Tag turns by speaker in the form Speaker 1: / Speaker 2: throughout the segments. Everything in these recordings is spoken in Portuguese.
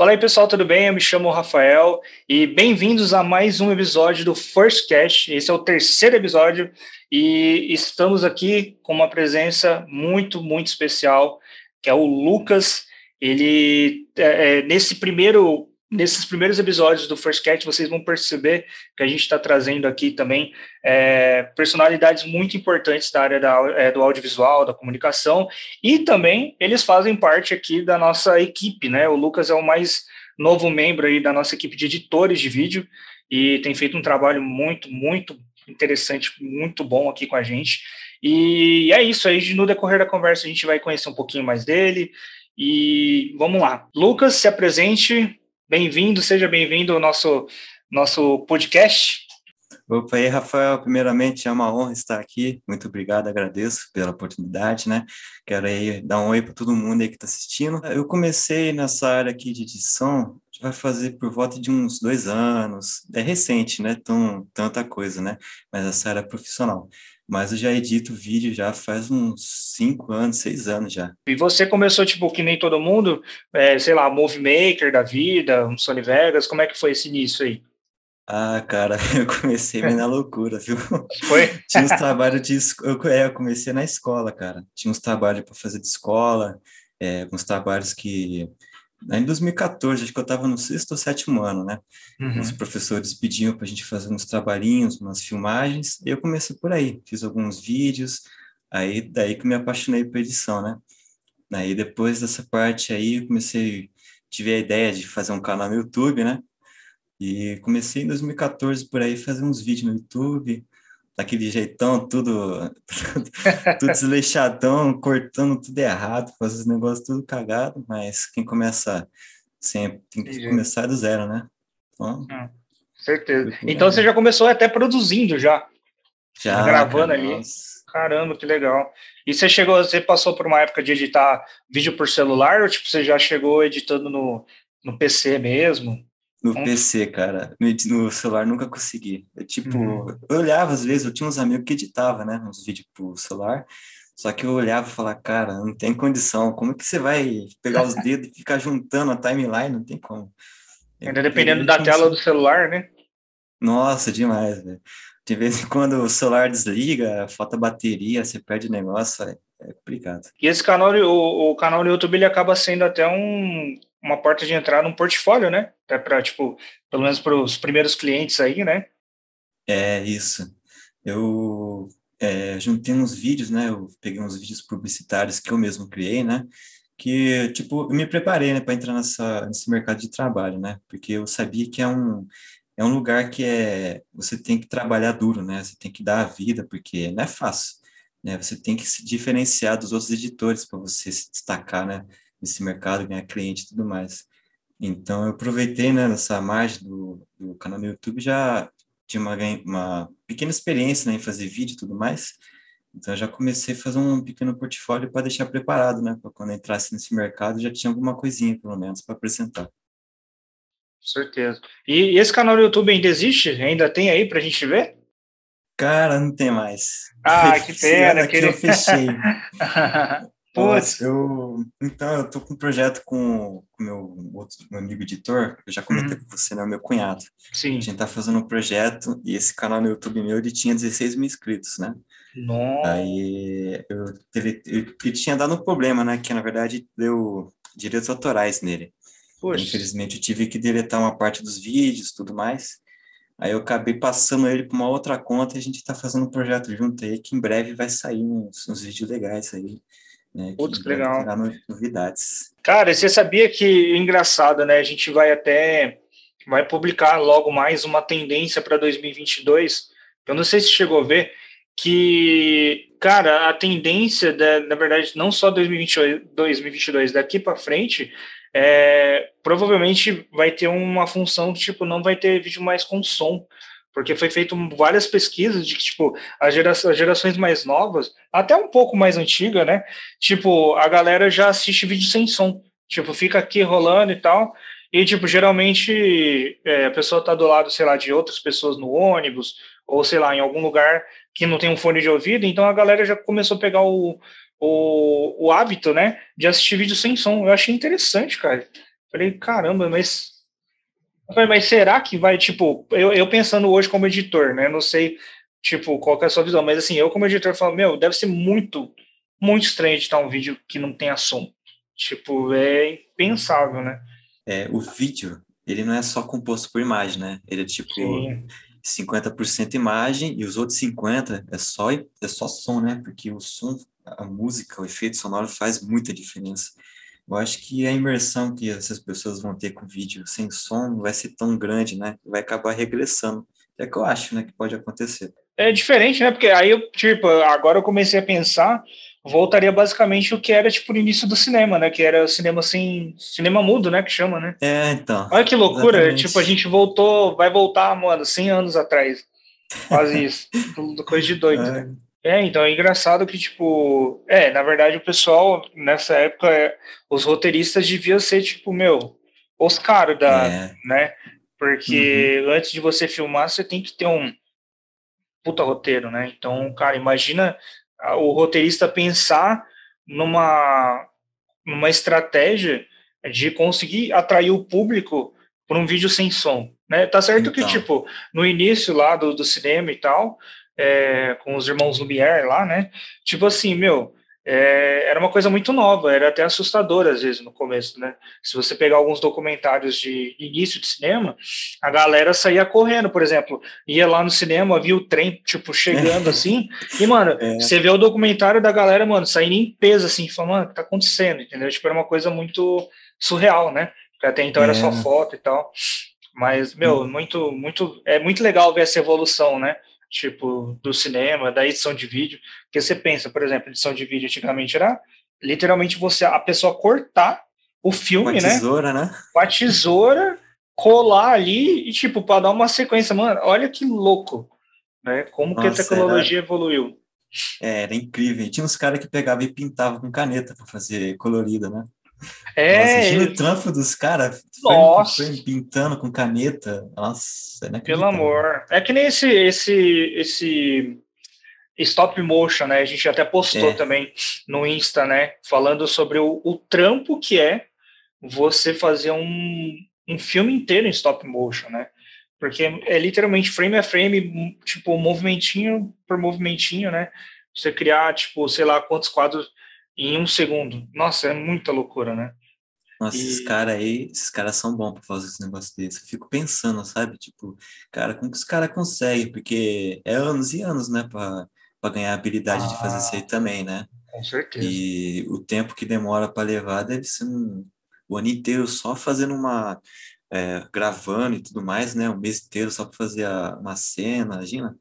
Speaker 1: Fala aí, pessoal, tudo bem? Eu me chamo Rafael e bem-vindos a mais um episódio do First Cast. Esse é o terceiro episódio e estamos aqui com uma presença muito, muito especial, que é o Lucas. Ele, é, é nesse primeiro nesses primeiros episódios do First Cat, vocês vão perceber que a gente está trazendo aqui também é, personalidades muito importantes da área da, é, do audiovisual, da comunicação, e também eles fazem parte aqui da nossa equipe, né? O Lucas é o mais novo membro aí da nossa equipe de editores de vídeo e tem feito um trabalho muito, muito interessante, muito bom aqui com a gente. E é isso aí, no decorrer da conversa a gente vai conhecer um pouquinho mais dele. E vamos lá. Lucas, se apresente, Bem-vindo, seja bem-vindo ao nosso, nosso podcast.
Speaker 2: Opa, aí, Rafael, primeiramente é uma honra estar aqui, muito obrigado, agradeço pela oportunidade, né? Quero aí dar um oi para todo mundo aí que está assistindo. Eu comecei nessa área aqui de edição, vai fazer por volta de uns dois anos, é recente, né? Tão, tanta coisa, né? Mas essa é profissional mas eu já edito vídeo já faz uns cinco anos, seis anos já.
Speaker 1: E você começou, tipo, que nem todo mundo, é, sei lá, Movie Maker da vida, um Sony Vegas, como é que foi esse início aí?
Speaker 2: Ah, cara, eu comecei na loucura, viu?
Speaker 1: Foi?
Speaker 2: Tinha uns trabalhos de... Eu, é, eu comecei na escola, cara. Tinha uns trabalhos para fazer de escola, é, uns trabalhos que em 2014, acho que eu estava no sexto ou sétimo ano, né? Uhum. Os professores pediam para a gente fazer uns trabalhinhos, umas filmagens, e eu comecei por aí, fiz alguns vídeos, aí daí que me apaixonei por edição, né? Aí depois dessa parte aí, eu comecei, tive a ideia de fazer um canal no YouTube, né? E comecei em 2014 por aí fazer uns vídeos no YouTube, daquele jeitão, tudo, tudo, desleixadão, cortando tudo errado, fazendo os negócios tudo cagado, mas quem começa sempre tem que Entendi. começar do zero, né?
Speaker 1: Então, hum, certeza. Então você já começou até produzindo já. Já. Gravando ali. Nossa. Caramba, que legal. E você chegou, você passou por uma época de editar vídeo por celular ou tipo, você já chegou editando no, no PC mesmo?
Speaker 2: No hum. PC, cara. No, celular nunca consegui. Eu, tipo, uhum. eu olhava às vezes, eu tinha uns amigos que editavam, né? Uns vídeos pro celular. Só que eu olhava e falava, cara, não tem condição. Como é que você vai pegar os dedos e ficar juntando a timeline? Não tem como.
Speaker 1: Ainda dependendo da tela do celular, né?
Speaker 2: Nossa, demais, velho. De vez em quando o celular desliga, falta bateria, você perde o negócio, é, é complicado.
Speaker 1: E esse canal, o, o canal do YouTube, ele acaba sendo até um, uma porta de entrada um portfólio, né? Até para, tipo, pelo menos para os primeiros clientes aí, né?
Speaker 2: É, isso. Eu é, juntei uns vídeos, né? Eu peguei uns vídeos publicitários que eu mesmo criei, né? Que, tipo, eu me preparei, né, para entrar nessa, nesse mercado de trabalho, né? Porque eu sabia que é um, é um lugar que é, você tem que trabalhar duro, né? Você tem que dar a vida, porque não é fácil, né? Você tem que se diferenciar dos outros editores para você se destacar, né? Nesse mercado, ganhar cliente e tudo mais. Então, eu aproveitei né, nessa margem do, do canal no YouTube, já tinha uma, uma pequena experiência né, em fazer vídeo e tudo mais. Então, eu já comecei a fazer um pequeno portfólio para deixar preparado, né? Para quando entrasse nesse mercado, já tinha alguma coisinha, pelo menos, para apresentar. Com
Speaker 1: certeza. E, e, esse canal no YouTube ainda existe? Ainda tem aí para a gente ver?
Speaker 2: Cara, não tem mais.
Speaker 1: Ah, que pena.
Speaker 2: que eu fechei. Putz. Eu, então, eu tô com um projeto com o meu outro meu amigo editor, eu já comentei uhum. com você, né? O meu cunhado.
Speaker 1: Sim.
Speaker 2: A gente tá fazendo um projeto e esse canal no YouTube meu, ele tinha 16 mil inscritos, né?
Speaker 1: Nossa.
Speaker 2: Aí eu teve, eu, tinha dado um problema, né? Que na verdade deu direitos autorais nele. Poxa. Infelizmente eu tive que deletar uma parte dos vídeos tudo mais. Aí eu acabei passando ele para uma outra conta e a gente está fazendo um projeto junto aí que em breve vai sair uns, uns vídeos legais aí. Né,
Speaker 1: Putz, que legal.
Speaker 2: novidades.
Speaker 1: Cara, você sabia que engraçado, né? A gente vai até vai publicar logo mais uma tendência para 2022. Eu não sei se chegou a ver que, cara, a tendência da, na verdade, não só 2022, 2022 daqui para frente, é, provavelmente vai ter uma função tipo não vai ter vídeo mais com som porque foi feito várias pesquisas de que, tipo, as, gera as gerações mais novas, até um pouco mais antiga, né? Tipo, a galera já assiste vídeo sem som. Tipo, fica aqui rolando e tal. E, tipo, geralmente é, a pessoa tá do lado, sei lá, de outras pessoas no ônibus, ou sei lá, em algum lugar que não tem um fone de ouvido, então a galera já começou a pegar o, o, o hábito, né, de assistir vídeo sem som. Eu achei interessante, cara. Falei, caramba, mas. Mas será que vai, tipo, eu, eu pensando hoje como editor, né? Não sei, tipo, qual é a sua visão, mas assim, eu como editor falo, meu, deve ser muito, muito estranho editar um vídeo que não tenha som. Tipo, é impensável, né?
Speaker 2: É, o vídeo, ele não é só composto por imagem, né? Ele é tipo Sim. 50% imagem e os outros 50% é só, é só som, né? Porque o som, a música, o efeito sonoro faz muita diferença. Eu acho que a imersão que essas pessoas vão ter com vídeo sem som não vai ser tão grande, né? Vai acabar regressando. É que eu acho, né, que pode acontecer.
Speaker 1: É diferente, né? Porque aí eu, tipo, agora eu comecei a pensar voltaria basicamente o que era tipo no início do cinema, né? Que era o cinema assim, cinema mudo, né? Que chama, né?
Speaker 2: É, então.
Speaker 1: Olha que loucura, exatamente. tipo, a gente voltou, vai voltar, mano, 100 anos atrás. Quase isso. coisa de doido. É. Né? É, então é engraçado que, tipo, é, na verdade o pessoal, nessa época, é, os roteiristas deviam ser, tipo, meu, os caras da, é. né? Porque uhum. antes de você filmar, você tem que ter um puta roteiro, né? Então, cara, imagina o roteirista pensar numa, numa estratégia de conseguir atrair o público por um vídeo sem som. Né? Tá certo então. que, tipo, no início lá do, do cinema e tal, é, com os irmãos Lumière lá, né? Tipo assim, meu, é, era uma coisa muito nova, era até assustador às vezes no começo, né? Se você pegar alguns documentários de início de cinema, a galera saía correndo, por exemplo, ia lá no cinema, via o trem, tipo, chegando assim, e, mano, é. você vê o documentário da galera, mano, saindo em peso, assim, falando, mano, o que tá acontecendo, entendeu? Tipo, era uma coisa muito surreal, né? Porque até então era só é. foto e tal. Mas, meu, hum. muito, muito, é muito legal ver essa evolução, né? Tipo, do cinema, da edição de vídeo. Porque você pensa, por exemplo, edição de vídeo antigamente era literalmente você, a pessoa cortar o filme, né?
Speaker 2: Com a tesoura, né? né?
Speaker 1: Com a tesoura, colar ali e, tipo, para dar uma sequência. Mano, olha que louco, né? Como Nossa, que a tecnologia era... evoluiu.
Speaker 2: É, era incrível. Tinha uns caras que pegavam e pintavam com caneta para fazer colorida, né?
Speaker 1: É.
Speaker 2: Nossa, o trampo dos caras Nossa. pintando com caneta. Nossa, é
Speaker 1: Pelo amor. É que nem esse, esse, esse stop motion, né? A gente até postou é. também no Insta, né? Falando sobre o, o trampo que é você fazer um, um filme inteiro em stop motion, né? Porque é literalmente frame a frame, tipo, movimentinho por movimentinho, né? Você criar, tipo, sei lá quantos quadros em um segundo. Nossa, é muita loucura, né?
Speaker 2: Nossa, e... esses caras aí, esses caras são bons para fazer esse negócio desse. Eu fico pensando, sabe? Tipo, cara, como que os caras conseguem? Porque é anos e anos, né, para ganhar a habilidade ah, de fazer isso aí ah, também, né?
Speaker 1: Com certeza.
Speaker 2: E o tempo que demora para levar deve ser um, o ano inteiro só fazendo uma. É, gravando e tudo mais, né? Um mês inteiro só para fazer a, uma cena, imagina.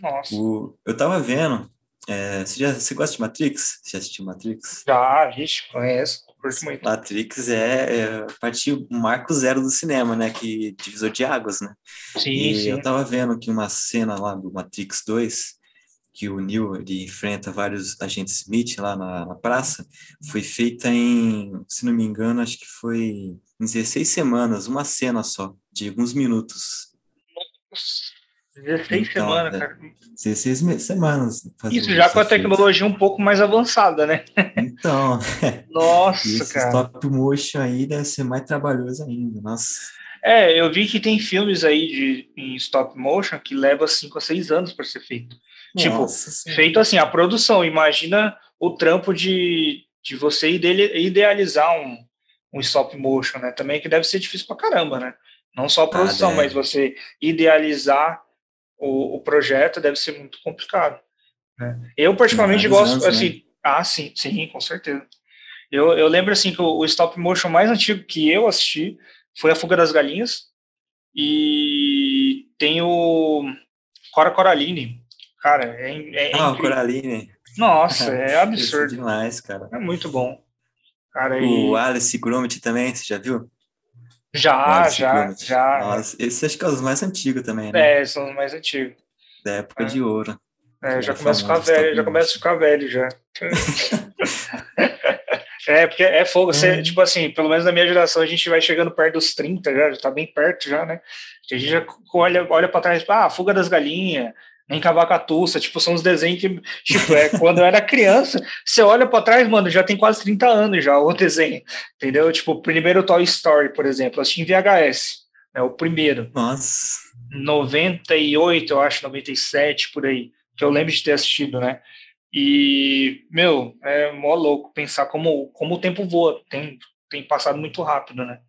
Speaker 1: Nossa.
Speaker 2: O, eu tava vendo é, você, já, você gosta de Matrix? Você já assistiu Matrix?
Speaker 1: Já, vixe, conheço, curto muito.
Speaker 2: Matrix é, é partiu o marco zero do cinema, né? Que divisor de águas, né?
Speaker 1: Sim,
Speaker 2: e
Speaker 1: sim.
Speaker 2: eu tava vendo que uma cena lá do Matrix 2, que o Neo ele enfrenta vários agentes Smith lá na, na praça, foi feita em, se não me engano, acho que foi em 16 semanas, uma cena só, de alguns minutos.
Speaker 1: Nossa. 16 então, semanas, é, cara.
Speaker 2: 16 semanas.
Speaker 1: Isso já com a tecnologia um pouco mais avançada, né?
Speaker 2: Então.
Speaker 1: Nossa,
Speaker 2: esse
Speaker 1: cara.
Speaker 2: stop motion aí deve ser mais trabalhoso ainda, nossa.
Speaker 1: É, eu vi que tem filmes aí de, em stop motion que leva 5 a 6 anos para ser feito. Tipo, nossa, tipo, sim. feito assim, a produção. Imagina o trampo de, de você idealizar um, um stop motion, né? Também que deve ser difícil pra caramba, né? Não só a produção, ah, mas você idealizar o, o projeto deve ser muito complicado. Né? Eu, particularmente, gosto, anos, né? assim, né? ah, sim, sim, com certeza. Eu, eu lembro, assim, que o, o stop motion mais antigo que eu assisti foi A Fuga das Galinhas, e tem o Cora Coraline. Cara, é, é
Speaker 2: Ah, Coraline.
Speaker 1: Nossa, é absurdo.
Speaker 2: é demais, cara.
Speaker 1: É muito bom. Cara,
Speaker 2: o e... Alice Gromit também, você já viu?
Speaker 1: Já, já, já.
Speaker 2: Nossa, esse acho que é os mais antigos também, né?
Speaker 1: É, são os mais antigos.
Speaker 2: Da época é. de ouro.
Speaker 1: É, já começa a ficar velho, já começa a ficar velho já. é, porque é fogo. Você, é. Tipo assim, pelo menos na minha geração, a gente vai chegando perto dos 30 já, já tá bem perto já, né? A gente já olha, olha para trás, ah, fuga das galinhas, nem Cavacatuça, tipo, são os desenhos que, tipo, é, quando eu era criança, você olha para trás, mano, já tem quase 30 anos já o desenho, entendeu? Tipo, o primeiro Toy Story, por exemplo, assisti em VHS, né, o primeiro.
Speaker 2: Nossa.
Speaker 1: 98, eu acho, 97, por aí, que eu lembro de ter assistido, né? E, meu, é mó louco pensar como, como o tempo voa, tem, tem passado muito rápido, né?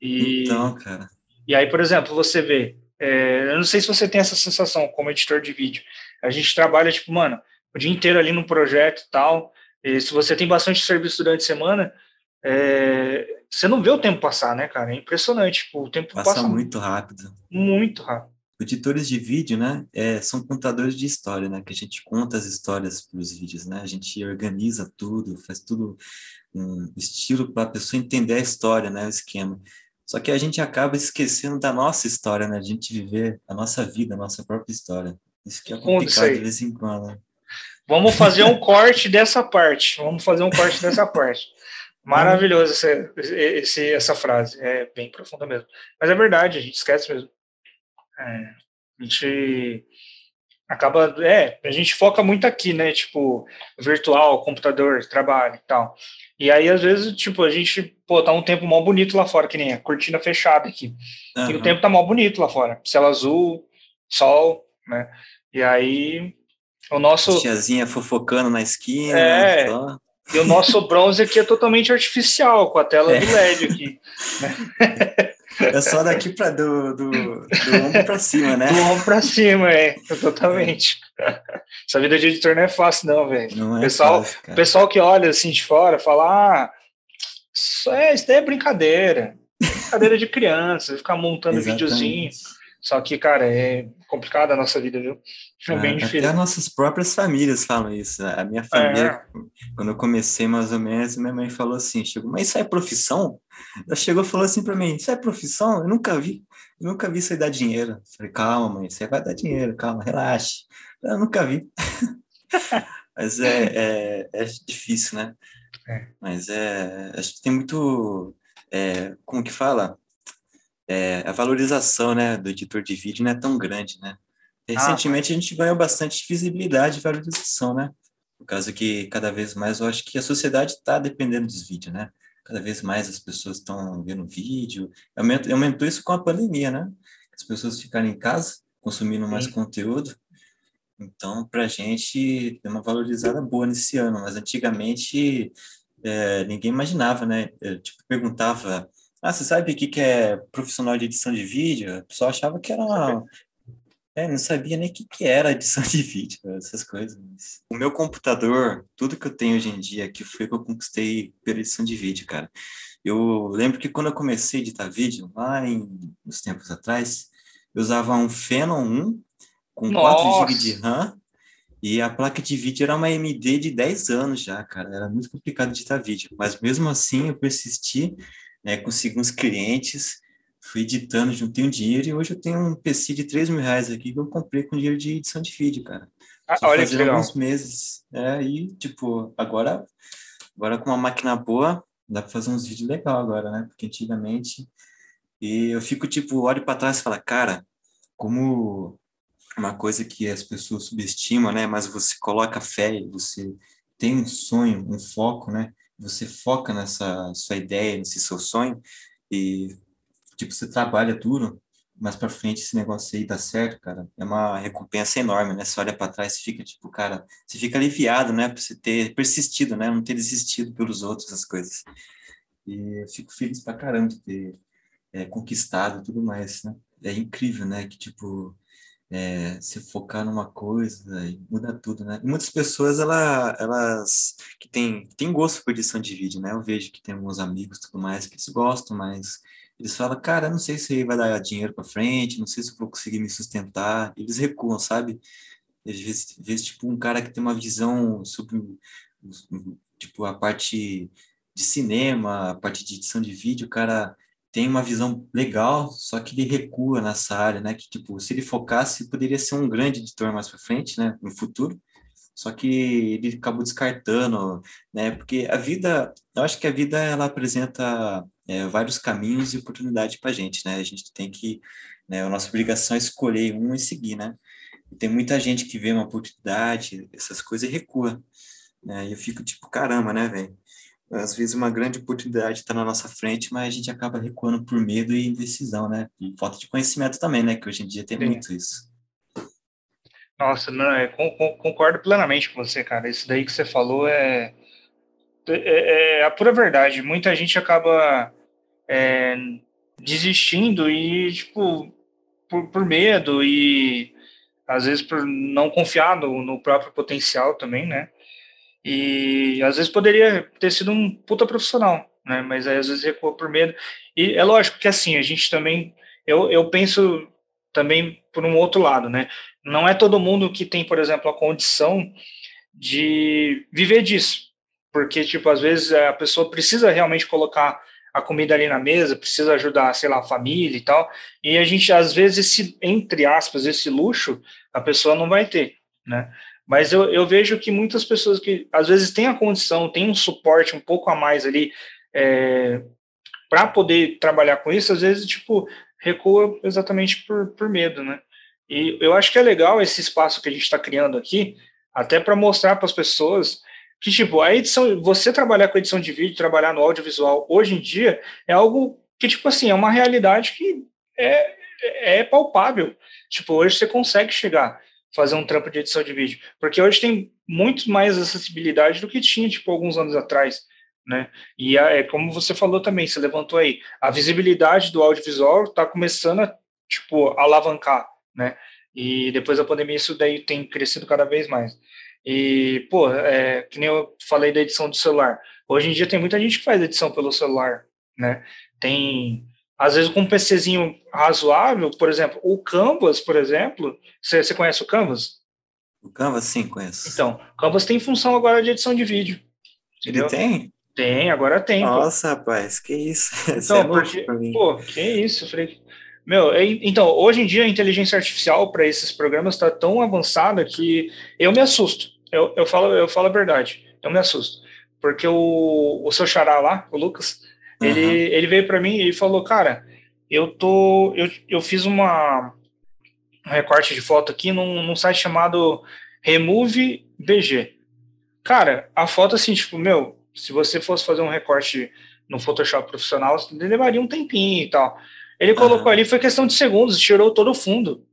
Speaker 2: E, então, cara.
Speaker 1: E aí, por exemplo, você vê, é, eu não sei se você tem essa sensação como editor de vídeo. A gente trabalha, tipo, mano, o dia inteiro ali no projeto e tal. E se você tem bastante serviço durante a semana, é, você não vê o tempo passar, né, cara? É impressionante. Tipo, o tempo
Speaker 2: passa,
Speaker 1: passa
Speaker 2: muito rápido.
Speaker 1: Muito rápido.
Speaker 2: Editores de vídeo, né, é, são contadores de história, né, que a gente conta as histórias para os vídeos, né, a gente organiza tudo, faz tudo um estilo para a pessoa entender a história, né, o esquema. Só que a gente acaba esquecendo da nossa história, né? A gente viver a nossa vida, a nossa própria história. Isso que é complicado de vez em quando. Né?
Speaker 1: Vamos fazer um corte dessa parte. Vamos fazer um corte dessa parte. Maravilhoso essa, esse, essa frase. É bem profunda mesmo. Mas é verdade, a gente esquece mesmo. É, a gente acaba. É, a gente foca muito aqui, né? Tipo, virtual, computador, trabalho e tal. E aí, às vezes, tipo, a gente, pô, tá um tempo mal bonito lá fora, que nem a cortina fechada aqui. Uhum. E o tempo tá mal bonito lá fora. Céu azul, sol, né? E aí, o nosso...
Speaker 2: Tiazinha fofocando na esquina.
Speaker 1: É, só. e o nosso bronze aqui é totalmente artificial, com a tela é. do LED aqui. Né?
Speaker 2: É só daqui para do, do, do ombro para cima, né?
Speaker 1: Do ombro para cima, é, totalmente. Essa vida de editor não é fácil, não, velho. Não é pessoal, fácil, pessoal que olha assim de fora fala: ah, isso, é, isso daí é brincadeira. Brincadeira de criança, ficar montando videozinho. Só que, cara, é complicada a nossa vida, viu?
Speaker 2: É, é bem difícil. Até nossas próprias famílias falam isso. Né? A minha família, é. quando eu comecei mais ou menos, minha mãe falou assim: chegou, mas isso é profissão? Ela chegou e falou assim para mim: Isso é profissão? Eu nunca vi. Eu nunca vi isso aí dar dinheiro. Eu falei: Calma, mãe, você vai dar dinheiro, calma, relaxe. Eu nunca vi. Mas é, é, é, difícil, né? É. Mas é, acho que tem muito. É, como que fala? É, a valorização né, do editor de vídeo não é tão grande, né? Recentemente ah, a gente ganhou bastante visibilidade e valorização, né? Por causa que cada vez mais eu acho que a sociedade está dependendo dos vídeos, né? cada vez mais as pessoas estão vendo vídeo. Aumentou, aumentou isso com a pandemia, né? As pessoas ficaram em casa, consumindo mais Sim. conteúdo. Então, para a gente, deu uma valorizada boa nesse ano, mas antigamente é, ninguém imaginava, né? Eu, tipo, perguntava, ah, você sabe o que, que é profissional de edição de vídeo? O pessoal achava que era uma, é, não sabia nem o que, que era edição de vídeo, essas coisas. O meu computador, tudo que eu tenho hoje em dia, que foi que eu conquistei pela edição de vídeo, cara. Eu lembro que quando eu comecei a editar vídeo, lá em, nos tempos atrás, eu usava um Phenom 1 com Nossa. 4 GB de RAM e a placa de vídeo era uma AMD de 10 anos já, cara. Era muito complicado editar vídeo, mas mesmo assim eu persisti, né, consegui uns clientes fui editando, juntei um dinheiro e hoje eu tenho um PC de 3 mil reais aqui que eu comprei com dinheiro de edição de vídeo, cara.
Speaker 1: Ah, olha que legal.
Speaker 2: alguns meses. É, e, tipo, agora, agora com uma máquina boa, dá para fazer uns vídeos legal agora, né? Porque antigamente. E eu fico, tipo, olho para trás e falo, cara, como uma coisa que as pessoas subestimam, né? Mas você coloca fé, você tem um sonho, um foco, né? Você foca nessa sua ideia, nesse seu sonho, e tipo, você trabalha duro, mas para frente esse negócio aí dá certo, cara, é uma recompensa enorme, né? Você olha para trás e fica tipo, cara, você fica aliviado, né, por você ter persistido, né, não ter desistido pelos outros as coisas. E eu fico feliz pra caramba de ter é, conquistado tudo mais, né? É incrível, né, que tipo é, se focar numa coisa e muda tudo, né? E muitas pessoas, ela, elas que têm, tem gosto por edição de vídeo, né? Eu vejo que tem alguns amigos tudo mais que eles gostam, mas eles falam, cara, não sei se vai dar dinheiro para frente, não sei se vou conseguir me sustentar. Eles recuam, sabe? Às vezes, vezes, tipo, um cara que tem uma visão sobre, tipo, a parte de cinema, a parte de edição de vídeo, o cara tem uma visão legal, só que ele recua nessa área, né? Que, tipo, se ele focasse, poderia ser um grande editor mais para frente, né? No futuro. Só que ele acabou descartando, né? Porque a vida, eu acho que a vida, ela apresenta é, vários caminhos e oportunidades para a gente, né? A gente tem que, né, a nossa obrigação é escolher um e seguir, né? tem muita gente que vê uma oportunidade, essas coisas e recua. Né? E eu fico tipo, caramba, né, velho? Às vezes uma grande oportunidade está na nossa frente, mas a gente acaba recuando por medo e indecisão, né? E falta de conhecimento também, né? Que hoje em dia tem Sim. muito isso.
Speaker 1: Nossa, não, é, concordo plenamente com você, cara. Isso daí que você falou é, é, é, é a pura verdade. Muita gente acaba é, desistindo e, tipo, por, por medo e às vezes por não confiar no, no próprio potencial também, né? E às vezes poderia ter sido um puta profissional, né? Mas aí às vezes recua por medo. E é lógico que assim, a gente também. Eu, eu penso também por um outro lado, né? Não é todo mundo que tem, por exemplo, a condição de viver disso. Porque, tipo, às vezes a pessoa precisa realmente colocar a comida ali na mesa, precisa ajudar, sei lá, a família e tal. E a gente, às vezes, esse, entre aspas, esse luxo, a pessoa não vai ter, né? Mas eu, eu vejo que muitas pessoas que, às vezes, têm a condição, têm um suporte um pouco a mais ali é, para poder trabalhar com isso, às vezes, tipo, recua exatamente por, por medo, né? E eu acho que é legal esse espaço que a gente está criando aqui, até para mostrar para as pessoas que, tipo, a edição, você trabalhar com edição de vídeo, trabalhar no audiovisual hoje em dia é algo que, tipo assim, é uma realidade que é, é palpável. Tipo, hoje você consegue chegar, fazer um trampo de edição de vídeo, porque hoje tem muito mais acessibilidade do que tinha, tipo, alguns anos atrás, né? E é como você falou também, você levantou aí, a visibilidade do audiovisual está começando a, tipo, alavancar, né? E depois da pandemia isso daí tem crescido cada vez mais. E, pô, é, que nem eu falei da edição do celular. Hoje em dia tem muita gente que faz edição pelo celular, né? Tem, às vezes, com um PCzinho razoável, por exemplo, o Canvas, por exemplo, você, você conhece o Canvas?
Speaker 2: O Canvas, sim, conheço.
Speaker 1: Então, o Canvas tem função agora de edição de vídeo.
Speaker 2: Entendeu? Ele tem?
Speaker 1: Tem, agora tem.
Speaker 2: Nossa, pô. rapaz, que isso.
Speaker 1: Então, é porque, pô, que isso, falei, meu, então, hoje em dia a inteligência artificial para esses programas está tão avançada que eu me assusto. Eu, eu, falo, eu falo a verdade, eu me assusto. Porque o, o seu xará lá, o Lucas, uhum. ele, ele veio para mim e falou, cara, eu tô. Eu, eu fiz uma, um recorte de foto aqui num, num site chamado Remove BG. Cara, a foto assim, tipo, meu, se você fosse fazer um recorte no Photoshop profissional, levaria um tempinho e tal. Ele colocou ali, foi questão de segundos, tirou todo o fundo.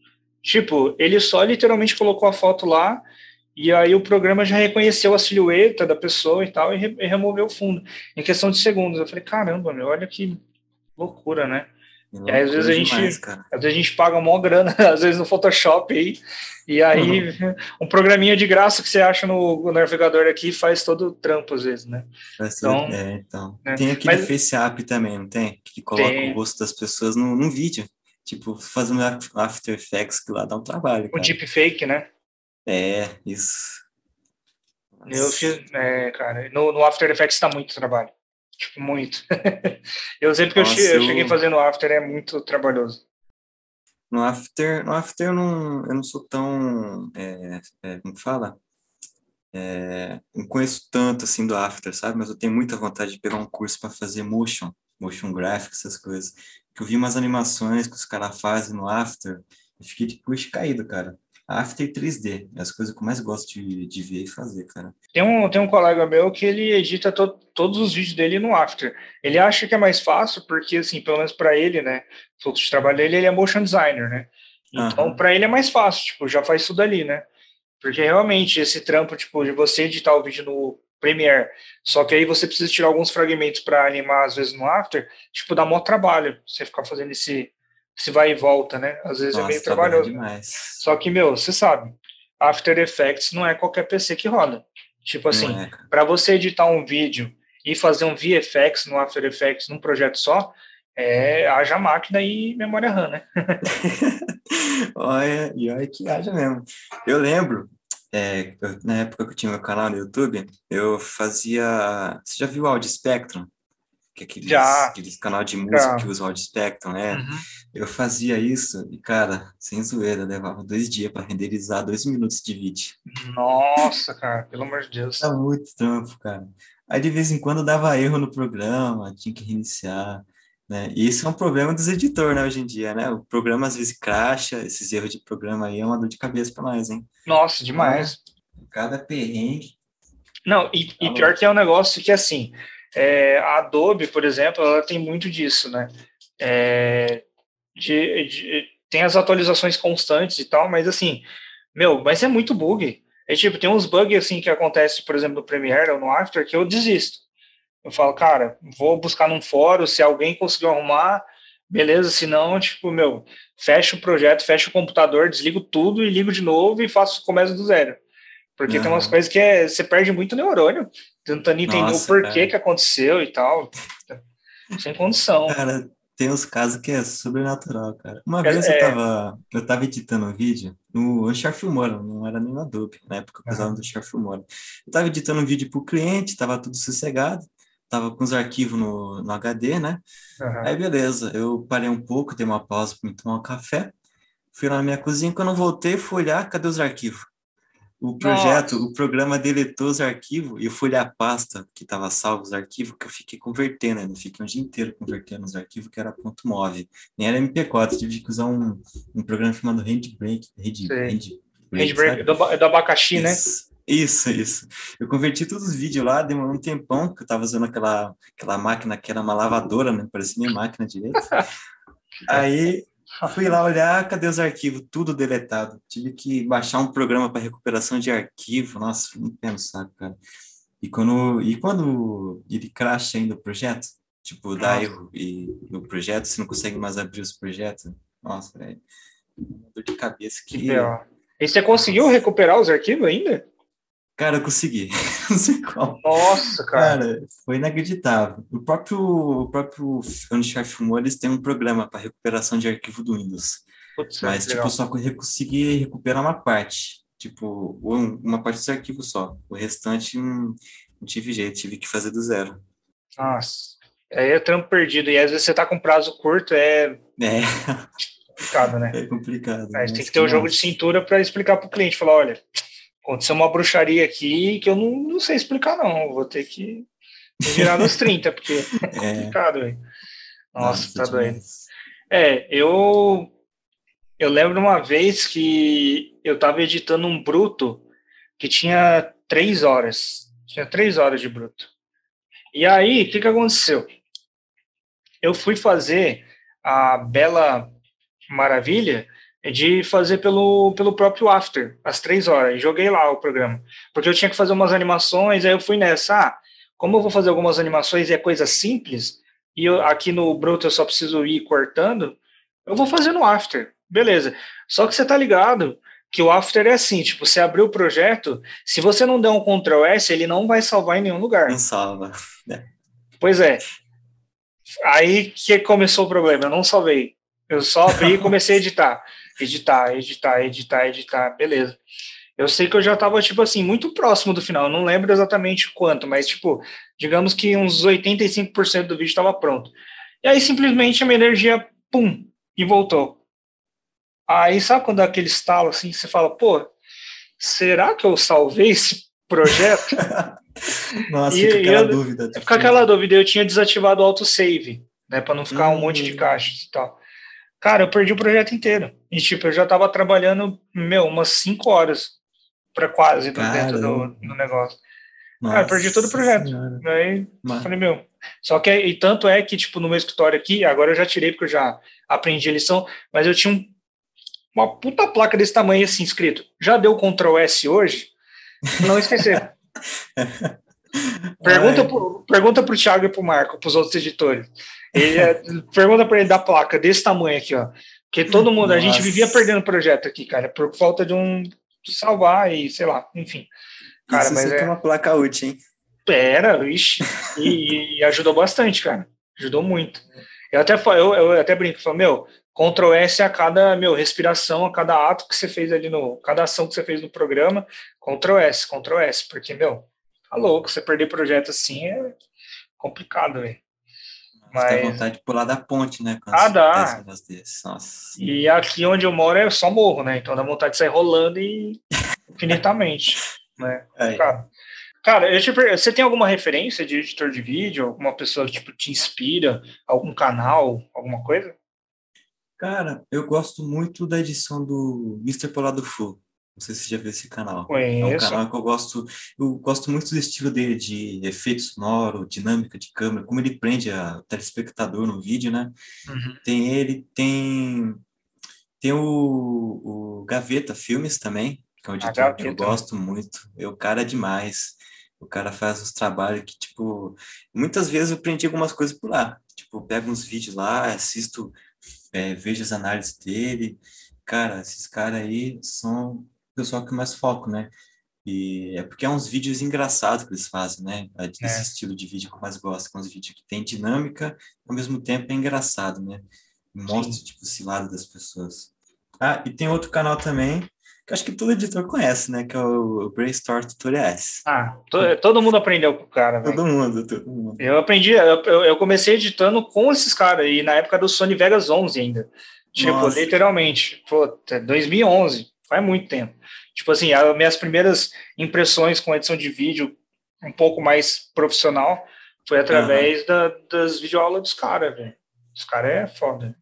Speaker 1: Tipo, ele só literalmente colocou a foto lá e aí o programa já reconheceu a silhueta da pessoa e tal e, re e removeu o fundo em questão de segundos. Eu falei, caramba, meu, olha que loucura, né? e aí, às vezes a gente, demais, às vezes a gente paga uma grana, às vezes no Photoshop aí, e aí uhum. um programinha de graça que você acha no, no, navegador aqui faz todo o trampo às vezes, né?
Speaker 2: Então, é, então. Né? Tem aquele Mas, Face App também, não tem? Que coloca tem. o rosto das pessoas no vídeo. Tipo, fazendo After Effects, que lá dá um trabalho.
Speaker 1: O deepfake, né?
Speaker 2: É, isso.
Speaker 1: Nossa. Eu fiz, é, cara, no, no After Effects dá muito trabalho. Tipo, muito. eu sempre que Nossa, eu, eu cheguei fazendo After é muito trabalhoso.
Speaker 2: No After, no After eu não, eu não sou tão, é, é, como fala? É, não conheço tanto assim do After, sabe? Mas eu tenho muita vontade de pegar um curso para fazer motion, motion graphics, essas coisas. Que eu vi umas animações que os caras fazem no After, e fiquei puxa caído, cara. After 3D, é as coisas que eu mais gosto de, de ver e fazer, cara.
Speaker 1: Tem um, tem um colega meu que ele edita to, todos os vídeos dele no After. Ele acha que é mais fácil, porque, assim, pelo menos para ele, né, o fluxo de trabalho dele, ele é motion designer, né? Então, uhum. para ele é mais fácil, tipo, já faz tudo ali, né? Porque realmente esse trampo, tipo, de você editar o vídeo no Premiere, só que aí você precisa tirar alguns fragmentos para animar, às vezes, no After, tipo, dá maior trabalho você ficar fazendo esse se vai e volta, né? Às vezes Nossa, é meio trabalhoso. Demais. Só que, meu, você sabe, After Effects não é qualquer PC que roda. Tipo assim, é. para você editar um vídeo e fazer um VFX no After Effects num projeto só, é haja máquina e memória RAM, né?
Speaker 2: olha, e olha que haja mesmo. Eu lembro, é, eu, na época que eu tinha meu canal no YouTube, eu fazia. Você já viu o Audio Spectrum? Que é aqueles, já. aqueles canal de música já. que usa o Audio Spectrum, né? Uhum. Eu fazia isso e, cara, sem zoeira, levava dois dias para renderizar dois minutos de vídeo.
Speaker 1: Nossa, cara, pelo amor de Deus.
Speaker 2: Tá muito trampo, cara. Aí de vez em quando dava erro no programa, tinha que reiniciar. Né? E isso é um problema dos editores, né, hoje em dia, né? O programa às vezes cracha, esses erros de programa aí é uma dor de cabeça para nós, hein?
Speaker 1: Nossa, demais.
Speaker 2: Cada perrengue.
Speaker 1: Não, e, e tá pior que é um negócio que, assim, é, a Adobe, por exemplo, ela tem muito disso, né? É, de, de, tem as atualizações constantes e tal, mas assim, meu, mas é muito bug. É tipo, tem uns bugs assim que acontece, por exemplo, no Premiere ou no After, que eu desisto. Eu falo, cara, vou buscar num fórum, se alguém conseguiu arrumar, beleza, se não, tipo, meu, fecha o projeto, fecha o computador, desligo tudo e ligo de novo e faço, começo do zero. Porque tem umas coisas que é, você perde muito neurônio, tentando entender Nossa, o porquê cara. que aconteceu e tal. Sem condição.
Speaker 2: Cara, tem uns casos que é sobrenatural, cara. Uma vez é... eu, tava, eu tava editando um vídeo no Sharp Filmora, não era nem no Adobe, na época eu usava uhum. do Sharp Filmora. Eu tava editando um vídeo pro cliente, tava tudo sossegado, tava com os arquivos no, no HD, né? Uhum. Aí beleza, eu parei um pouco, dei uma pausa para me tomar um café, fui lá na minha cozinha, quando eu voltei, fui olhar, cadê os arquivos? O projeto, Nossa. o programa deletou os arquivos e eu fui a pasta que estava salvo os arquivos que eu fiquei convertendo, eu fiquei um dia inteiro convertendo os arquivos que era ponto .mov. Nem era MP4, tive que usar um, um programa chamado Handbrake,
Speaker 1: Handbrake, Handbrake do, do abacaxi, né?
Speaker 2: isso. né? Isso, isso. Eu converti todos os vídeos lá, demorou um tempão, que eu tava usando aquela, aquela máquina que era uma lavadora, né? Parecia minha máquina direito. Aí Fui lá olhar, cadê os arquivos? Tudo deletado. Tive que baixar um programa para recuperação de arquivo. Nossa, no saco, cara. E quando, e quando ele crasha ainda o projeto, tipo, dá erro e no projeto, você não consegue mais abrir os projetos. Nossa, velho. Dor de cabeça que. que
Speaker 1: e você conseguiu recuperar os arquivos ainda?
Speaker 2: Cara, eu consegui. não sei como.
Speaker 1: Nossa, cara. Cara,
Speaker 2: foi inacreditável. O próprio, o próprio Unisharp Filmou, eles têm um programa para recuperação de arquivo do Windows. Putz, Mas, tipo, legal. só consegui recuperar uma parte. Tipo, uma parte dos arquivos só. O restante não, não tive jeito, tive que fazer do zero.
Speaker 1: Nossa. Aí é trampo perdido. E às vezes você tá com prazo curto, é.
Speaker 2: É.
Speaker 1: Complicado, né?
Speaker 2: É complicado.
Speaker 1: Mas tem que ter um jogo de cintura para explicar para o cliente. Falar, olha, aconteceu uma bruxaria aqui que eu não, não sei explicar, não. vou ter que virar nos 30, porque é, é complicado, velho. Nossa, Nossa, tá doendo. É, eu eu lembro uma vez que eu tava editando um bruto que tinha três horas. Tinha três horas de bruto. E aí, o que, que aconteceu? Eu fui fazer a Bela Maravilha de fazer pelo, pelo próprio After, às três horas. Joguei lá o programa. Porque eu tinha que fazer umas animações, aí eu fui nessa. Ah, como eu vou fazer algumas animações e é coisa simples, e eu, aqui no Bruto eu só preciso ir cortando, eu vou fazer no After. Beleza. Só que você tá ligado que o After é assim, tipo, você abriu o projeto, se você não der um Ctrl S, ele não vai salvar em nenhum lugar.
Speaker 2: Não salva.
Speaker 1: É. Pois é. Aí que começou o problema, eu não salvei. Eu só abri e comecei a editar editar, editar, editar, editar, beleza. Eu sei que eu já estava, tipo assim, muito próximo do final, não lembro exatamente quanto, mas, tipo, digamos que uns 85% do vídeo estava pronto. E aí, simplesmente, a minha energia, pum, e voltou. Aí, sabe quando dá aquele estalo, assim, você fala, pô, será que eu salvei esse projeto?
Speaker 2: Nossa, e, fica aquela eu, dúvida.
Speaker 1: Fica aquela dúvida, eu tinha desativado o autosave, né, para não ficar hum. um monte de caixas e tal. Cara, eu perdi o projeto inteiro. E, tipo, eu já tava trabalhando, meu, umas cinco horas para quase dentro do, do negócio. Nossa Cara, perdi todo o projeto. Senhora. Aí, Mas... falei, meu. Só que, e tanto é que, tipo, no meu escritório aqui, agora eu já tirei porque eu já aprendi a lição, mas eu tinha um, uma puta placa desse tamanho assim, escrito. Já deu Ctrl S hoje? Não esquecer. pergunta, pro, pergunta pro Thiago e pro Marco, pros outros editores. Ele é, pergunta para ele da placa desse tamanho aqui, ó. Porque todo mundo, Nossa. a gente vivia perdendo projeto aqui, cara, por falta de um salvar e sei lá, enfim.
Speaker 2: Cara, Isso mas é uma placa útil, hein?
Speaker 1: Era, ixi, e, e, ajudou bastante, cara. Ajudou muito. Eu até eu, eu até brinco, falo, meu, Ctrl S a cada, meu, respiração, a cada ato que você fez ali no, cada ação que você fez no programa, Ctrl S, Ctrl S, porque, meu, tá louco, você perder projeto assim é complicado, velho.
Speaker 2: Mas... Dá vontade de pular da ponte, né?
Speaker 1: Ah, dá. E aqui onde eu moro é só morro, né? Então dá vontade de sair rolando e infinitamente, né? Cara, eu te, você tem alguma referência de editor de vídeo? Alguma pessoa que tipo, te inspira? Algum canal? Alguma coisa?
Speaker 2: Cara, eu gosto muito da edição do Mr. Polado Full. Não sei se você já viu esse canal.
Speaker 1: Conheço.
Speaker 2: É um canal que eu gosto, eu gosto muito do estilo dele, de efeito sonoro, dinâmica de câmera, como ele prende a, o telespectador no vídeo, né?
Speaker 1: Uhum.
Speaker 2: Tem ele, tem, tem o, o Gaveta Filmes também, que é um editor que eu gosto muito. E o cara é demais. O cara faz uns trabalhos que, tipo, muitas vezes eu aprendi algumas coisas por lá. Tipo, eu pego uns vídeos lá, assisto, é, vejo as análises dele. Cara, esses caras aí são pessoal que mais foco, né? E é porque é uns vídeos engraçados que eles fazem, né? É esse é. estilo de vídeo que eu mais gosto, com os vídeos que tem dinâmica, ao mesmo tempo é engraçado, né? Mostra, Sim. tipo, esse lado das pessoas. Ah, e tem outro canal também, que acho que todo editor conhece, né? Que é o Brainstorm Tutoriais.
Speaker 1: Ah, to, todo mundo aprendeu com o cara.
Speaker 2: Todo mundo, todo mundo.
Speaker 1: Eu aprendi, eu, eu comecei editando com esses caras, e na época do Sony Vegas 11 ainda. Tipo, Nossa. literalmente, pô, 2011, faz muito tempo. Tipo assim, as minhas primeiras impressões com edição de vídeo um pouco mais profissional foi através uhum. da, das videoaulas dos caras, velho. Os caras é foda.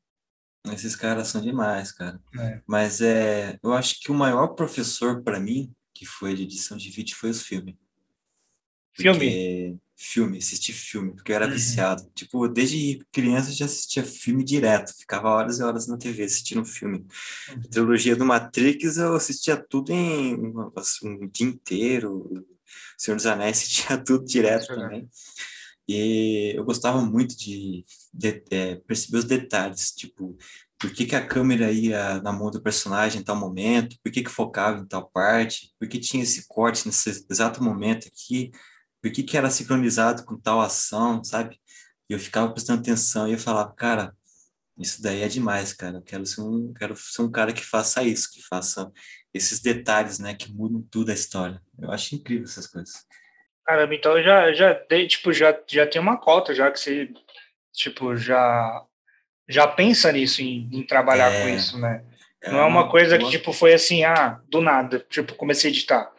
Speaker 2: Esses caras são demais, cara. É. Mas é, eu acho que o maior professor para mim, que foi de edição de vídeo, foi os filmes.
Speaker 1: Filme?
Speaker 2: Filme, assistir filme, porque eu era uhum. viciado. Tipo, desde criança eu já assistia filme direto, ficava horas e horas na TV assistindo filme. Uhum. A trilogia do Matrix eu assistia tudo em um, um dia inteiro. Senhor dos Anéis assistia tudo direto também. E eu gostava muito de, de, de é, perceber os detalhes, tipo, por que, que a câmera ia na mão do personagem em tal momento, por que, que focava em tal parte, por que tinha esse corte nesse exato momento aqui, por que, que era sincronizado com tal ação, sabe? E eu ficava prestando atenção e eu falava, cara, isso daí é demais, cara. Eu quero ser um, quero ser um cara que faça isso, que faça esses detalhes, né, que mudam tudo a história. Eu acho incrível essas coisas.
Speaker 1: Caramba, então já, já dei, tipo, já, já tem uma cota, já que você, tipo, já, já pensa nisso, em, em trabalhar é, com isso, né? É Não é uma, uma coisa que, tipo, foi assim, ah, do nada, tipo, comecei a editar.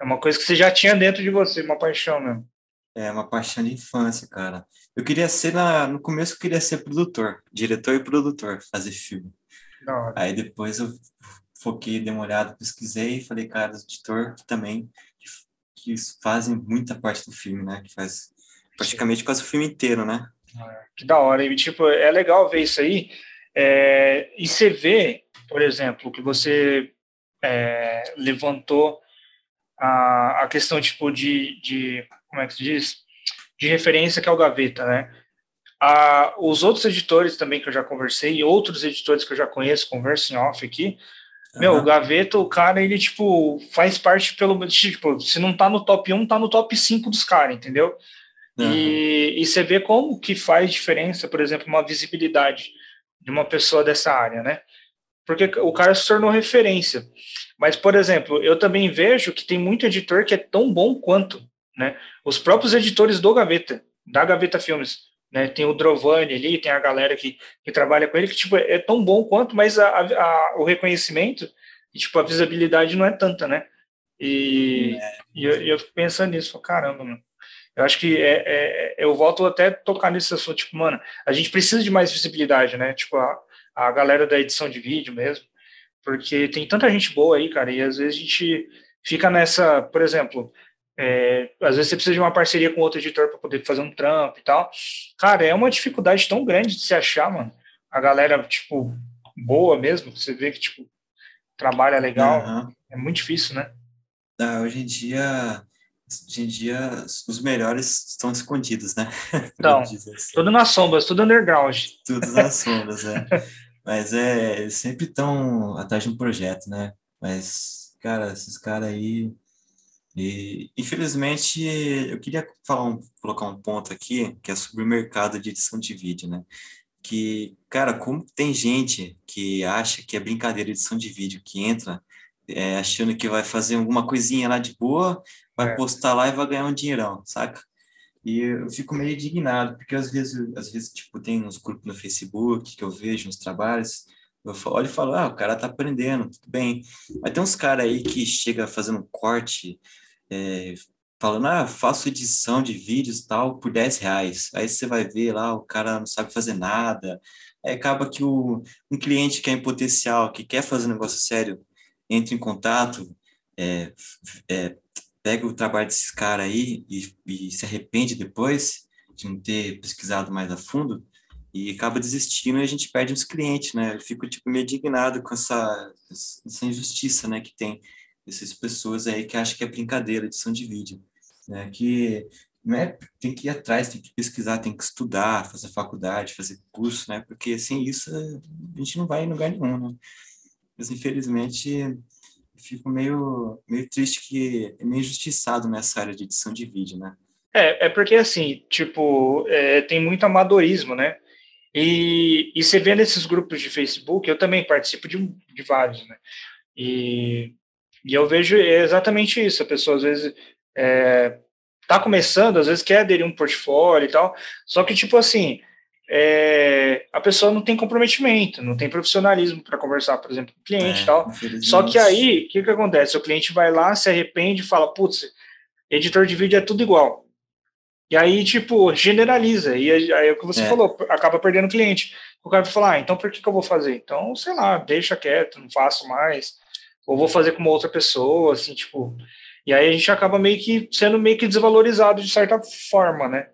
Speaker 1: É uma coisa que você já tinha dentro de você, uma paixão mesmo.
Speaker 2: É, uma paixão de infância, cara. Eu queria ser, na, no começo eu queria ser produtor, diretor e produtor, fazer filme.
Speaker 1: Não.
Speaker 2: Aí depois eu foquei, dei uma olhada, pesquisei e falei, cara, editor também que fazem muita parte do filme, né? Que faz praticamente quase o filme inteiro, né?
Speaker 1: É, que da hora. E, tipo, é legal ver isso aí. É, e você vê, por exemplo, que você é, levantou a, a questão, tipo, de, de, como é que se diz? De referência que é o Gaveta, né? A, os outros editores também que eu já conversei, outros editores que eu já conheço, converso em off aqui, meu, o Gaveta, o cara, ele, tipo, faz parte pelo. Tipo, se não tá no top 1, tá no top 5 dos caras, entendeu? Uhum. E, e você vê como que faz diferença, por exemplo, uma visibilidade de uma pessoa dessa área, né? Porque o cara se tornou referência. Mas, por exemplo, eu também vejo que tem muito editor que é tão bom quanto, né? Os próprios editores do Gaveta, da Gaveta Filmes né? Tem o Drovani ali, tem a galera que, que trabalha com ele, que tipo, é tão bom quanto, mas a, a, o reconhecimento tipo, a visibilidade não é tanta, né? E, é. e eu, fico pensando nisso, caramba, mano. Eu acho que é, é, eu volto até a tocar nesse assunto, tipo, mano, a gente precisa de mais visibilidade, né? Tipo, a, a galera da edição de vídeo mesmo, porque tem tanta gente boa aí, cara, e às vezes a gente fica nessa, por exemplo, é, às vezes você precisa de uma parceria com outro editor para poder fazer um trampo e tal. Cara, é uma dificuldade tão grande de se achar, mano. A galera, tipo, boa mesmo, você vê que, tipo, trabalha legal. Uhum. É muito difícil, né?
Speaker 2: Ah, hoje em dia, hoje em dia, os melhores estão escondidos, né?
Speaker 1: Então, assim. tudo nas sombras, tudo underground.
Speaker 2: Tudo nas sombras, é. Mas é, eles sempre estão atrás de um projeto, né? Mas, cara, esses caras aí e, infelizmente, eu queria falar um, colocar um ponto aqui, que é sobre o mercado de edição de vídeo, né? Que, cara, como tem gente que acha que é brincadeira edição de vídeo, que entra é, achando que vai fazer alguma coisinha lá de boa, vai é. postar lá e vai ganhar um dinheirão, saca? E eu fico meio indignado, porque às vezes, às vezes tipo, tem uns grupos no Facebook que eu vejo nos trabalhos, eu olho e falo, ah, o cara tá aprendendo, tudo bem. Mas tem uns caras aí que chega fazendo corte, é, falando, ah, faço edição de vídeos tal por 10 reais. Aí você vai ver lá, o cara não sabe fazer nada. Aí acaba que o, um cliente que é em potencial, que quer fazer um negócio sério, entra em contato, é, é, pega o trabalho desses caras aí e, e se arrepende depois de não ter pesquisado mais a fundo e acaba desistindo e a gente perde os clientes, né? Eu fico tipo meio indignado com essa, essa injustiça, né, que tem essas pessoas aí que acham que é brincadeira, edição de vídeo, né? Que não é, tem que ir atrás, tem que pesquisar, tem que estudar, fazer faculdade, fazer curso, né? Porque sem isso a gente não vai em lugar nenhum, né? Mas infelizmente fico meio meio triste que é meio injustiçado nessa área de edição de vídeo, né?
Speaker 1: É, é porque assim, tipo, é, tem muito amadorismo, né? E, e você vê nesses grupos de Facebook, eu também participo de, de vários, né? E, e eu vejo exatamente isso. A pessoa às vezes é, tá começando, às vezes quer aderir um portfólio e tal, só que, tipo assim, é, a pessoa não tem comprometimento, não tem profissionalismo para conversar, por exemplo, com o cliente é, e tal. Só que aí, o que, que acontece? O cliente vai lá, se arrepende e fala, putz, editor de vídeo é tudo igual. E aí, tipo, generaliza. E aí, aí é o que você é. falou, acaba perdendo cliente. O cara vai falar, ah, então por que, que eu vou fazer? Então, sei lá, deixa quieto, não faço mais. Ou vou fazer com uma outra pessoa, assim, tipo. E aí a gente acaba meio que sendo meio que desvalorizado de certa forma, né?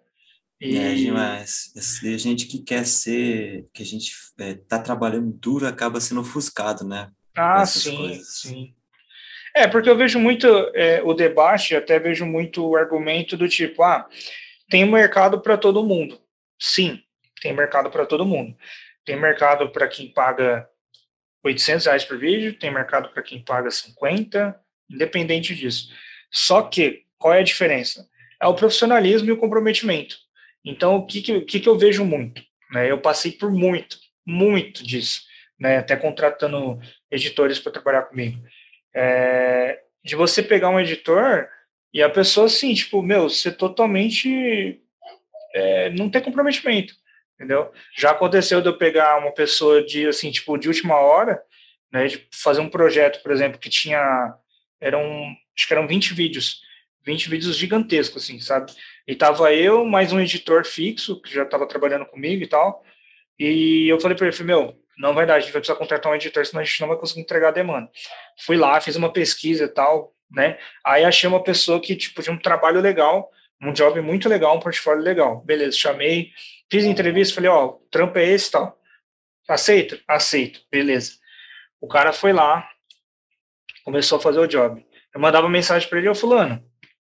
Speaker 2: E... É demais. A gente que quer ser, que a gente é, tá trabalhando duro, acaba sendo ofuscado, né?
Speaker 1: Ah, sim, coisas. sim. É, porque eu vejo muito é, o debate, até vejo muito o argumento do tipo, ah, tem mercado para todo mundo. Sim, tem mercado para todo mundo. Tem mercado para quem paga 800 reais por vídeo, tem mercado para quem paga 50, independente disso. Só que, qual é a diferença? É o profissionalismo e o comprometimento. Então, o que, que, que, eu vejo muito? Né? Eu passei por muito, muito disso, né? até contratando editores para trabalhar comigo. É, de você pegar um editor e a pessoa, assim, tipo, meu, você totalmente é, não tem comprometimento, entendeu? Já aconteceu de eu pegar uma pessoa de, assim, tipo, de última hora, né, de fazer um projeto, por exemplo, que tinha, eram, acho que eram 20 vídeos, 20 vídeos gigantescos, assim, sabe? E tava eu, mais um editor fixo, que já estava trabalhando comigo e tal, e eu falei para ele, meu, não vai dar, a gente vai precisar contratar um editor, senão a gente não vai conseguir entregar a demanda. Fui lá, fiz uma pesquisa e tal, né? Aí achei uma pessoa que, tipo, tinha um trabalho legal, um job muito legal, um portfólio legal. Beleza, chamei, fiz entrevista, falei, ó, o trampo é esse tal. Aceito? Aceito, beleza. O cara foi lá, começou a fazer o job. Eu mandava mensagem para ele, ô fulano,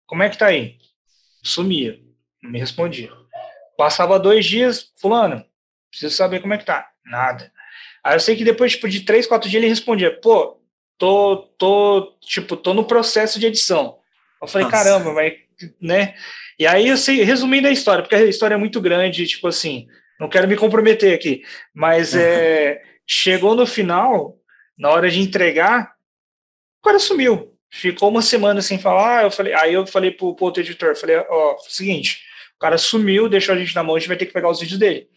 Speaker 1: como é que tá aí? Sumia, não me respondia. Passava dois dias, fulano, preciso saber como é que tá. Nada. Aí eu sei que depois, tipo, de três, quatro dias ele respondia, pô, tô, tô, tipo, tô no processo de edição. Eu falei, Nossa. caramba, mas, né? E aí, eu sei, resumindo a história, porque a história é muito grande, tipo assim, não quero me comprometer aqui, mas uhum. é, chegou no final, na hora de entregar, o cara sumiu. Ficou uma semana sem falar, eu falei, aí eu falei pro, pro outro editor, falei, ó, seguinte, o cara sumiu, deixou a gente na mão, a gente vai ter que pegar os vídeos dele.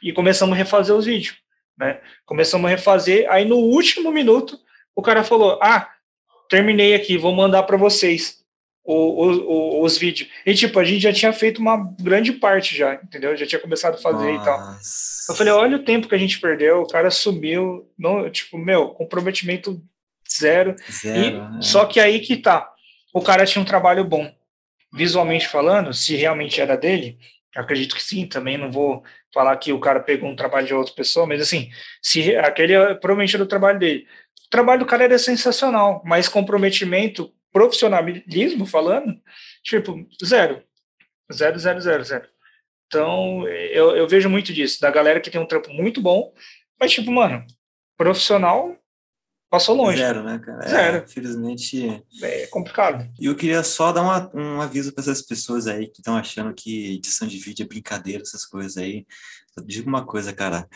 Speaker 1: E começamos a refazer os vídeos, né? Começamos a refazer, aí no último minuto, o cara falou: Ah, terminei aqui, vou mandar para vocês o, o, os vídeos. E, tipo, a gente já tinha feito uma grande parte já, entendeu? Já tinha começado a fazer Nossa. e tal. Eu falei: Olha o tempo que a gente perdeu, o cara sumiu, não, tipo, meu, comprometimento zero. zero e, né? Só que aí que tá. O cara tinha um trabalho bom. Visualmente falando, se realmente era dele, acredito que sim, também não vou falar que o cara pegou um trabalho de outra pessoa, mas assim, se aquele provavelmente era o trabalho dele. O trabalho do cara era sensacional, mas comprometimento, profissionalismo falando, tipo, zero. Zero, zero, zero, zero. Então, eu, eu vejo muito disso, da galera que tem um trampo muito bom, mas, tipo, mano, profissional passou longe.
Speaker 2: Zero, né, cara?
Speaker 1: É, zero.
Speaker 2: Infelizmente.
Speaker 1: É complicado.
Speaker 2: E eu queria só dar uma, um aviso para essas pessoas aí que estão achando que edição de vídeo é brincadeira, essas coisas aí. Eu digo uma coisa, cara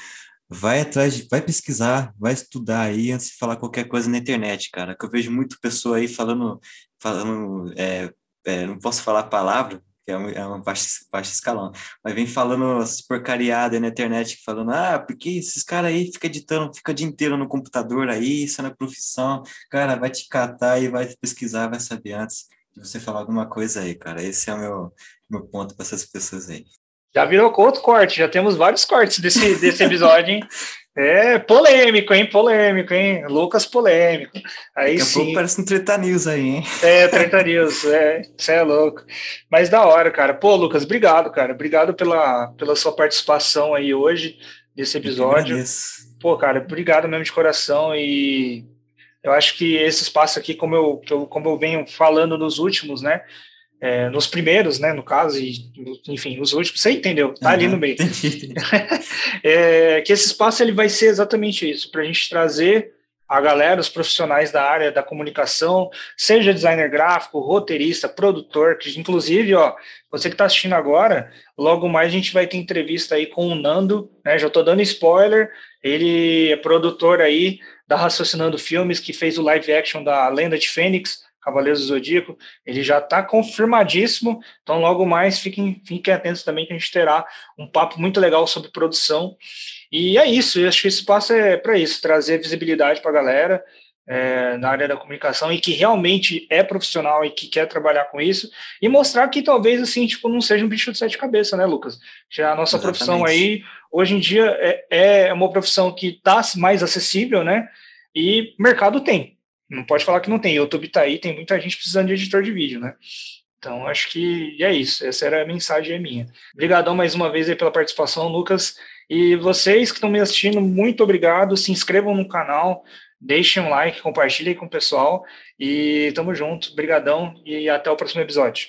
Speaker 2: vai atrás, de, vai pesquisar, vai estudar aí antes de falar qualquer coisa na internet, cara. Que eu vejo muito pessoa aí falando, falando, é, é, não posso falar a palavra, que é, um, é uma baixo, baixo escalão, mas vem falando as porcariadas na internet, falando, ah, porque esses caras aí ficam editando, fica o dia inteiro no computador aí, isso é na profissão, cara, vai te catar e vai pesquisar, vai saber antes. você falar alguma coisa aí, cara. Esse é o meu, meu ponto para essas pessoas aí.
Speaker 1: Já virou outro corte, já temos vários cortes desse, desse episódio, hein? É polêmico, hein? Polêmico, hein? Lucas polêmico. Aí Daqui a sim. pouco
Speaker 2: parece um Treta News aí, hein?
Speaker 1: É, Treta News, é, você é louco. Mas da hora, cara. Pô, Lucas, obrigado, cara. Obrigado pela, pela sua participação aí hoje, nesse episódio. Pô, cara, obrigado mesmo de coração e eu acho que esse espaço aqui, como eu, como eu venho falando nos últimos, né? É, nos primeiros, né, no caso, e, enfim, os últimos, você entendeu, tá uhum, ali no meio. é, que esse espaço ele vai ser exatamente isso, para a gente trazer a galera, os profissionais da área da comunicação, seja designer gráfico, roteirista, produtor, que inclusive, ó, você que está assistindo agora, logo mais a gente vai ter entrevista aí com o Nando, né? Já estou dando spoiler, ele é produtor aí da Raciocinando Filmes, que fez o live action da Lenda de Fênix, Cavaleiros do Zodíaco, ele já está confirmadíssimo, então logo mais fiquem, fiquem atentos também que a gente terá um papo muito legal sobre produção. E é isso, eu acho que esse espaço é para isso, trazer visibilidade para a galera é, na área da comunicação e que realmente é profissional e que quer trabalhar com isso, e mostrar que talvez assim, tipo, não seja um bicho de sete cabeças, né, Lucas? Já a nossa Exatamente. profissão aí, hoje em dia, é, é uma profissão que está mais acessível, né? E mercado tem. Não pode falar que não tem. YouTube está aí, tem muita gente precisando de editor de vídeo, né? Então, acho que é isso. Essa era a mensagem minha. Obrigadão mais uma vez pela participação, Lucas. E vocês que estão me assistindo, muito obrigado. Se inscrevam no canal, deixem um like, compartilhem com o pessoal. E tamo junto. Obrigadão e até o próximo episódio.